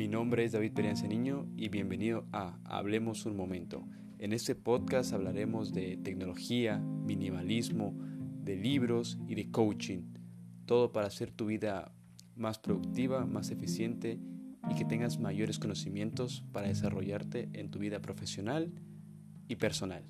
Mi nombre es David Pereanza Niño y bienvenido a Hablemos un Momento. En este podcast hablaremos de tecnología, minimalismo, de libros y de coaching. Todo para hacer tu vida más productiva, más eficiente y que tengas mayores conocimientos para desarrollarte en tu vida profesional y personal.